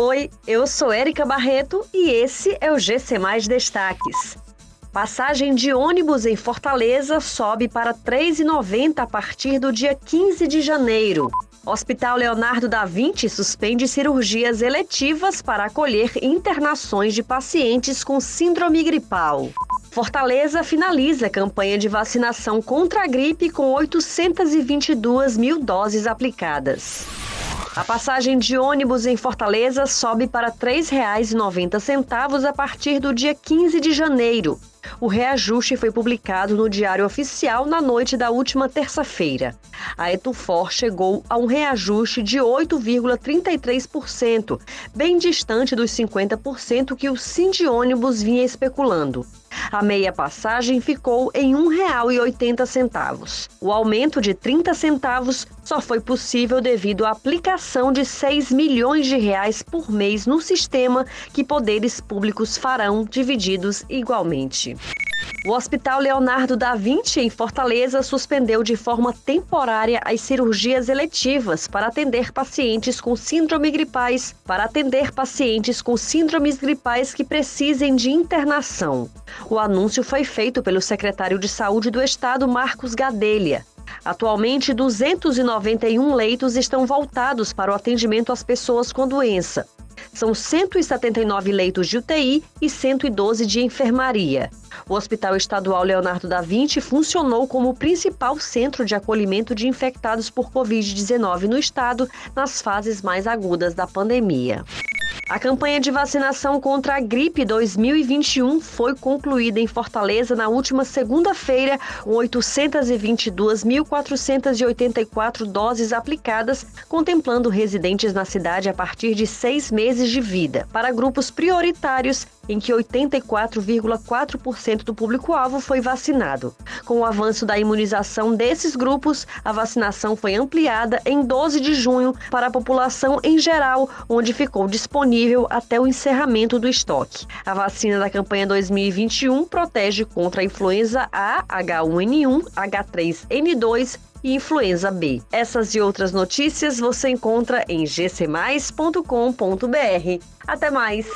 Oi, eu sou Érica Barreto e esse é o GC Mais Destaques. Passagem de ônibus em Fortaleza sobe para R$ 3,90 a partir do dia 15 de janeiro. Hospital Leonardo da Vinci suspende cirurgias eletivas para acolher internações de pacientes com síndrome gripal. Fortaleza finaliza campanha de vacinação contra a gripe com 822 mil doses aplicadas. A passagem de ônibus em Fortaleza sobe para R$ 3,90 a partir do dia 15 de janeiro. O reajuste foi publicado no Diário Oficial na noite da última terça-feira. A Etufor chegou a um reajuste de 8,33%, bem distante dos 50% que o Ônibus vinha especulando. A meia passagem ficou em R$ 1,80. O aumento de 30 centavos só foi possível devido à aplicação de 6 milhões de reais por mês no sistema que poderes públicos farão divididos igualmente. O Hospital Leonardo da Vinci, em Fortaleza, suspendeu de forma temporária as cirurgias eletivas para atender pacientes com síndrome gripais, para atender pacientes com síndromes gripais que precisem de internação. O anúncio foi feito pelo secretário de Saúde do Estado, Marcos Gadelha. Atualmente, 291 leitos estão voltados para o atendimento às pessoas com doença. São 179 leitos de UTI e 112 de enfermaria. O Hospital Estadual Leonardo da Vinci funcionou como o principal centro de acolhimento de infectados por Covid-19 no estado nas fases mais agudas da pandemia. A campanha de vacinação contra a gripe 2021 foi concluída em Fortaleza na última segunda-feira, com 822.484 doses aplicadas, contemplando residentes na cidade a partir de seis meses de vida. Para grupos prioritários, em que 84,4% do público-alvo foi vacinado. Com o avanço da imunização desses grupos, a vacinação foi ampliada em 12 de junho para a população em geral, onde ficou disponível até o encerramento do estoque. A vacina da campanha 2021 protege contra a influenza A, H1N1, H3N2 e influenza B. Essas e outras notícias você encontra em gcmais.com.br. Até mais!